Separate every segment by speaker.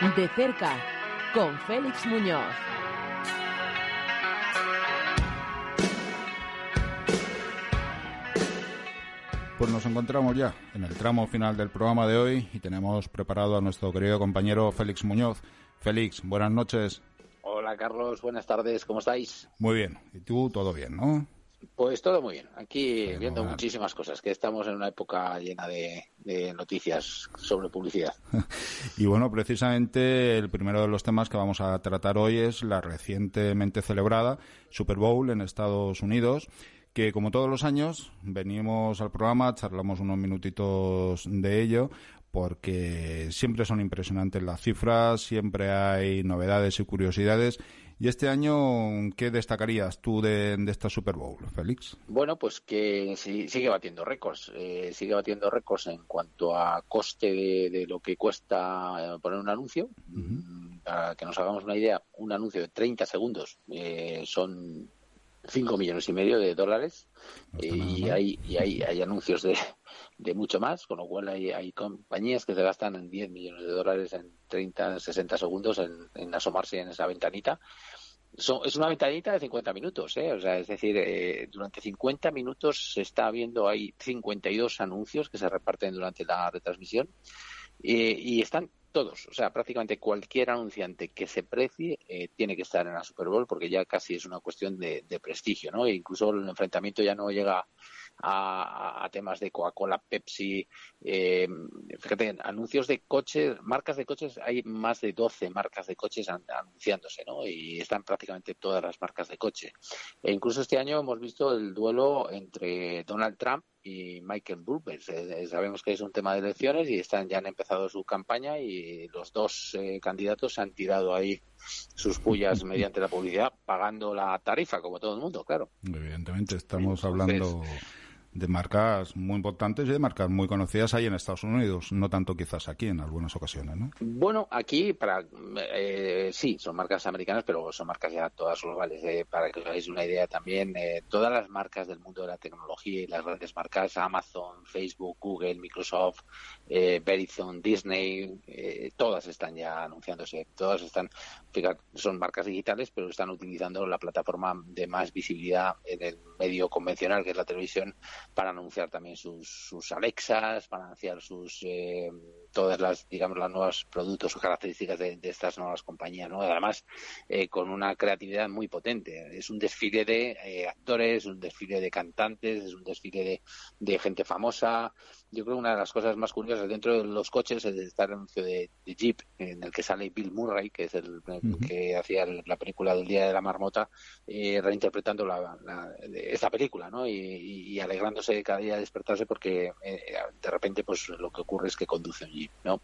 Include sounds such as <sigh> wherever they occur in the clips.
Speaker 1: De cerca, con Félix Muñoz.
Speaker 2: Pues nos encontramos ya en el tramo final del programa de hoy y tenemos preparado a nuestro querido compañero Félix Muñoz. Félix, buenas noches.
Speaker 3: Hola Carlos, buenas tardes, ¿cómo estáis?
Speaker 2: Muy bien, y tú todo bien, ¿no?
Speaker 3: Pues todo muy bien. Aquí viendo muchísimas cosas, que estamos en una época llena de, noticias sobre publicidad. <laughs>
Speaker 2: y bueno, precisamente el primero de los temas que vamos a tratar hoy es la recientemente celebrada Super Bowl en Estados Unidos que como todos los años venimos al programa, charlamos unos minutitos de ello, porque siempre son impresionantes las cifras, siempre hay novedades y curiosidades y este año, ¿qué destacarías tú de, esta Super Bowl, Félix?
Speaker 3: Bueno, pues que sigue batiendo récords. Eh, sigue batiendo récords en cuanto a coste de, lo que cuesta eh, poner un anuncio. Para que nos hagamos una idea, un anuncio de 30 segundos eh, son 5 millones y medio de dólares. y, hay, y hay, hay anuncios de, de mucho más, con lo cual hay, hay compañías que se gastan en 10 millones de dólares en 30, 60 segundos en, asomarse en esa ventanita. es una ventanita de 50 minutos, ¿eh? o sea, es decir, eh, durante 50 minutos se está viendo hay 52 anuncios que se reparten durante la retransmisión y están todos, o sea, prácticamente cualquier anunciante que se precie eh, tiene que estar en la Super Bowl porque ya casi es una cuestión de, de prestigio, ¿no? E incluso el enfrentamiento ya no llega a, temas de Coca-Cola, Pepsi, eh, fíjate, anuncios de coches, marcas de coches, hay más de 12 marcas de coches anunciándose, ¿no? Y están prácticamente todas las marcas de coche. E incluso este año hemos visto el duelo entre Donald Trump y Michael Bloomberg. Eh, sabemos que es un tema de elecciones y están ya han empezado su campaña y los dos eh, candidatos han tirado ahí sus pullas <laughs> mediante la publicidad, pagando la tarifa, como todo el mundo, claro.
Speaker 2: Evidentemente, estamos hablando de marcas muy importantes y de marcas muy conocidas ahí en Estados Unidos, no tanto quizás aquí en algunas ocasiones, ¿no?
Speaker 3: Bueno, aquí para eh, sí, son marcas americanas, pero son marcas ya todas globales. Eh, para que os hagáis una idea también, eh, todas las marcas del mundo de la tecnología y las grandes marcas, Amazon, Facebook, Google, Microsoft, eh, Verizon, Disney, eh, todas están ya anunciándose, todas están, fíjate, son marcas digitales, pero están utilizando la plataforma de más visibilidad en el medio convencional, que es la televisión, para anunciar también sus, sus Alexas, para anunciar sus eh, todas las digamos las nuevos productos o características de, estas nuevas compañías, ¿no? Además eh, con una creatividad muy potente. Es un desfile de eh, actores, un desfile de cantantes, es un desfile de, de gente famosa yo creo que una de las cosas más curiosas dentro de los coches es estar el anuncio de, Jeep, en el que sale Bill Murray, que es el, que hacía la película del Día de la Marmota, eh, reinterpretando la, esta película, ¿no? Y, alegrándose cada día de despertarse porque eh, de repente pues lo que ocurre es que conduce un ¿no?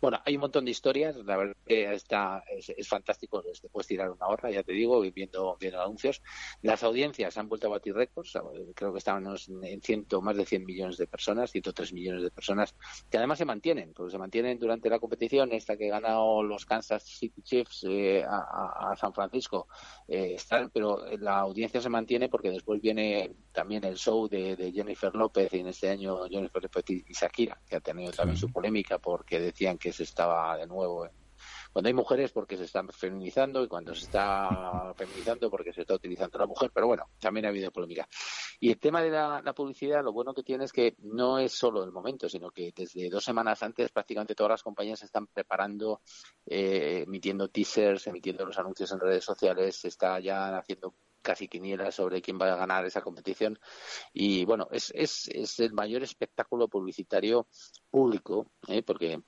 Speaker 3: Bueno, hay un montón de historias, la verdad que está, es, fantástico, te puedes tirar una hora, ya te digo, viendo, viendo anuncios. Las audiencias han vuelto a batir récords, creo que estaban en ciento, más de 100 millones de personas, 103 millones de personas, que además se mantienen, porque se mantienen durante la competición, esta que ganado los Kansas City Chiefs eh, a, San Francisco, eh, pero la audiencia se mantiene porque después viene también el show de, Jennifer López y en este año Jennifer López y Shakira, que ha tenido también su polémica porque decían que se estaba de nuevo en cuando hay mujeres porque se están feminizando y cuando se está <laughs> feminizando porque se está utilizando la mujer, pero bueno, también ha habido polémica. Y el tema de la, publicidad, lo bueno que tiene es que no es solo el momento, sino que desde dos semanas antes prácticamente todas las compañías se están preparando, eh, emitiendo teasers, emitiendo los anuncios en redes sociales, se está ya haciendo casi quinielas sobre quién va a ganar esa competición. Y bueno, es, es, es el mayor espectáculo publicitario público, ¿eh? porque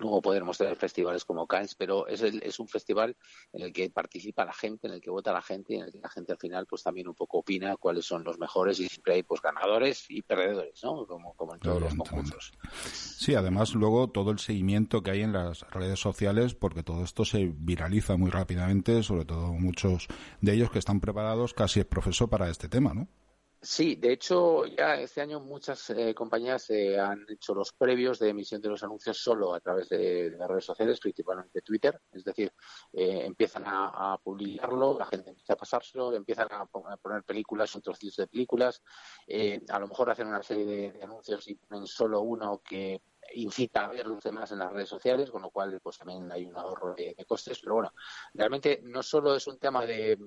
Speaker 3: luego poder mostrar festivales como Cannes, pero es, es un festival en el que participa la gente, en el que vota la gente y en el que la gente al final pues también un poco opina cuáles son los mejores y siempre hay pues ganadores y perdedores, ¿no? Como, como en todos los concursos.
Speaker 2: Sí, además luego todo el seguimiento que hay en las redes sociales porque todo esto se viraliza muy rápidamente, sobre todo muchos de ellos que están preparados casi es profesor para este tema, ¿no?
Speaker 3: Sí, de hecho, ya este año muchas eh, compañías eh, han hecho los previos de emisión de los anuncios solo a través de, las redes sociales, principalmente Twitter. Es decir, eh, empiezan a, publicarlo, la gente empieza a pasárselo, empiezan a, poner películas, otros trocitos de películas. a lo mejor hacen una serie de anuncios y ponen solo uno que incita a ver los demás en las redes sociales, con lo cual pues también hay un ahorro de, costes. Pero bueno, realmente no solo es un tema de,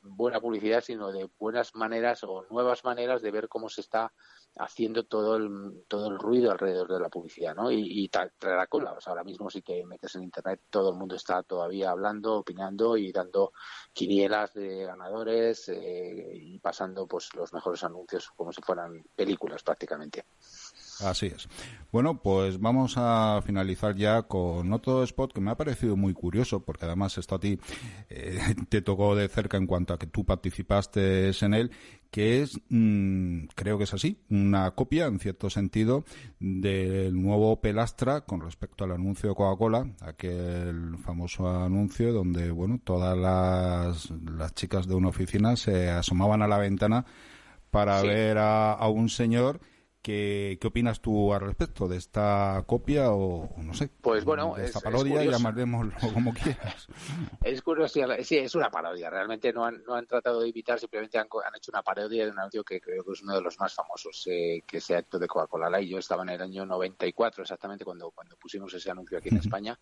Speaker 3: buena publicidad, sino de buenas maneras o nuevas maneras de ver cómo se está haciendo todo el, todo el ruido alrededor de la publicidad, ¿no? Y, y traerá cola. ahora mismo si te metes en Internet, todo el mundo está todavía hablando, opinando y dando quinielas de ganadores eh, y pasando pues los mejores anuncios como si fueran películas prácticamente.
Speaker 2: Así es. Bueno, pues vamos a finalizar ya con otro spot que me ha parecido muy curioso, porque además esto a ti eh, te tocó de cerca en cuanto a que tú participaste en él, que es, mm, creo que es así, una copia, en cierto sentido, del nuevo Pelastra con respecto al anuncio de Coca-Cola, aquel famoso anuncio donde, bueno, todas las, las chicas de una oficina se asomaban a la ventana para ver a, a un señor ¿Qué, opinas tú al respecto de esta copia o, no sé?
Speaker 3: Pues bueno,
Speaker 2: de esta parodia, llamaremos como quieras. <laughs>
Speaker 3: Es curioso, sí, es una parodia. Realmente no han, no han tratado de evitar, simplemente han, han, hecho una parodia de un anuncio que creo que es uno de los más famosos, eh, que se acto de Coca-Cola y Yo estaba en el año 94 exactamente cuando, cuando pusimos ese anuncio aquí en <laughs> España.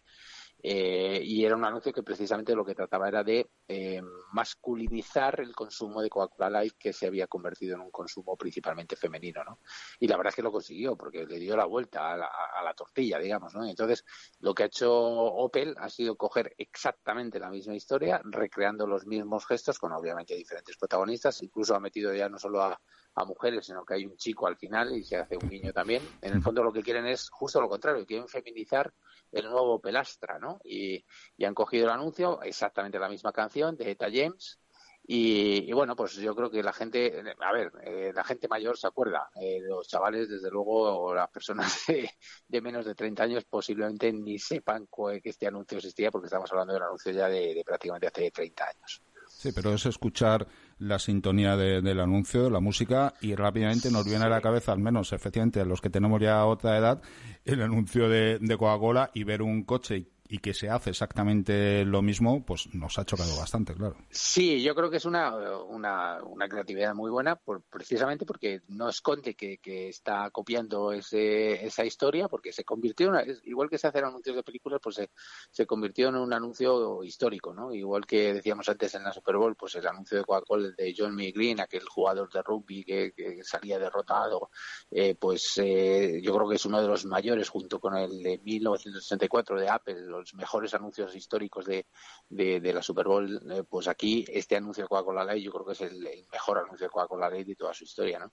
Speaker 3: Eh, y era un anuncio que precisamente lo que trataba era de eh, masculinizar el consumo de Coca-Cola Light que se había convertido en un consumo principalmente femenino, ¿no? Y la verdad es que lo consiguió porque le dio la vuelta a la, tortilla, digamos, ¿no? entonces lo que ha hecho Opel ha sido coger exactamente la misma historia, recreando los mismos gestos con obviamente diferentes protagonistas, incluso ha metido ya no solo a, a mujeres, sino que hay un chico al final y se hace un niño también. En el fondo lo que quieren es justo lo contrario, quieren feminizar el nuevo Pelastra, ¿no? Y, han cogido el anuncio, exactamente la misma canción de Eta James, y, bueno, pues yo creo que la gente, a ver, eh, la gente mayor se acuerda, eh, los chavales, desde luego, o las personas <laughs> de, menos de 30 años posiblemente ni sepan que este anuncio existía porque estamos hablando de un anuncio ya de, prácticamente hace 30 años.
Speaker 2: Sí, pero es escuchar la sintonía del anuncio, la música, y rápidamente nos viene a la cabeza, al menos efectivamente a los que tenemos ya otra edad, el anuncio de, de Coca-Cola y ver un coche y que se hace exactamente lo mismo, pues nos ha chocado bastante, claro.
Speaker 3: Sí, yo creo que es una, una, creatividad muy buena, precisamente porque no esconde que, que está copiando ese, esa historia, porque se convirtió, en igual que se hacen anuncios de películas, pues se, se, convirtió en un anuncio histórico, ¿no? Igual que decíamos antes en la Super Bowl, pues el anuncio de Coca-Cola de John M. Aquel jugador de rugby que, salía derrotado, eh, pues eh, yo creo que es uno de los mayores, junto con el de 1964 de Apple, los mejores anuncios históricos de, de, la Super Bowl, eh, pues aquí este anuncio de Coca-Cola Light yo creo que es el, mejor anuncio de Coca-Cola Light de toda su historia, ¿no?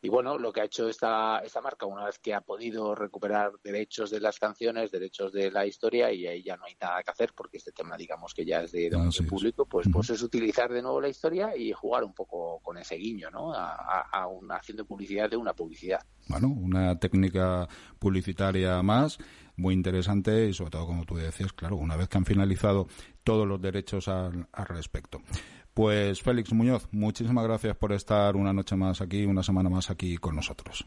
Speaker 3: Y bueno, lo que ha hecho esta, esta marca, una vez que ha podido recuperar derechos de las canciones, derechos de la historia, y ahí ya no hay nada que hacer, porque este tema, digamos que ya es de dominio público, pues, pues es utilizar de nuevo la historia y jugar un poco con ese guiño, ¿no? A, a, una, haciendo publicidad de una publicidad.
Speaker 2: Bueno, una técnica publicitaria más muy interesante y sobre todo, como tú decías, claro, una vez que han finalizado todos los derechos al, al respecto. Pues Félix Muñoz, muchísimas gracias por estar una noche más aquí, una semana más aquí con nosotros.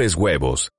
Speaker 4: huevos.